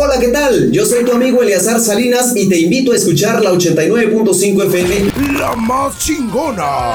Hola, ¿qué tal? Yo soy tu amigo Eleazar Salinas y te invito a escuchar la 89.5 FM. La más chingona.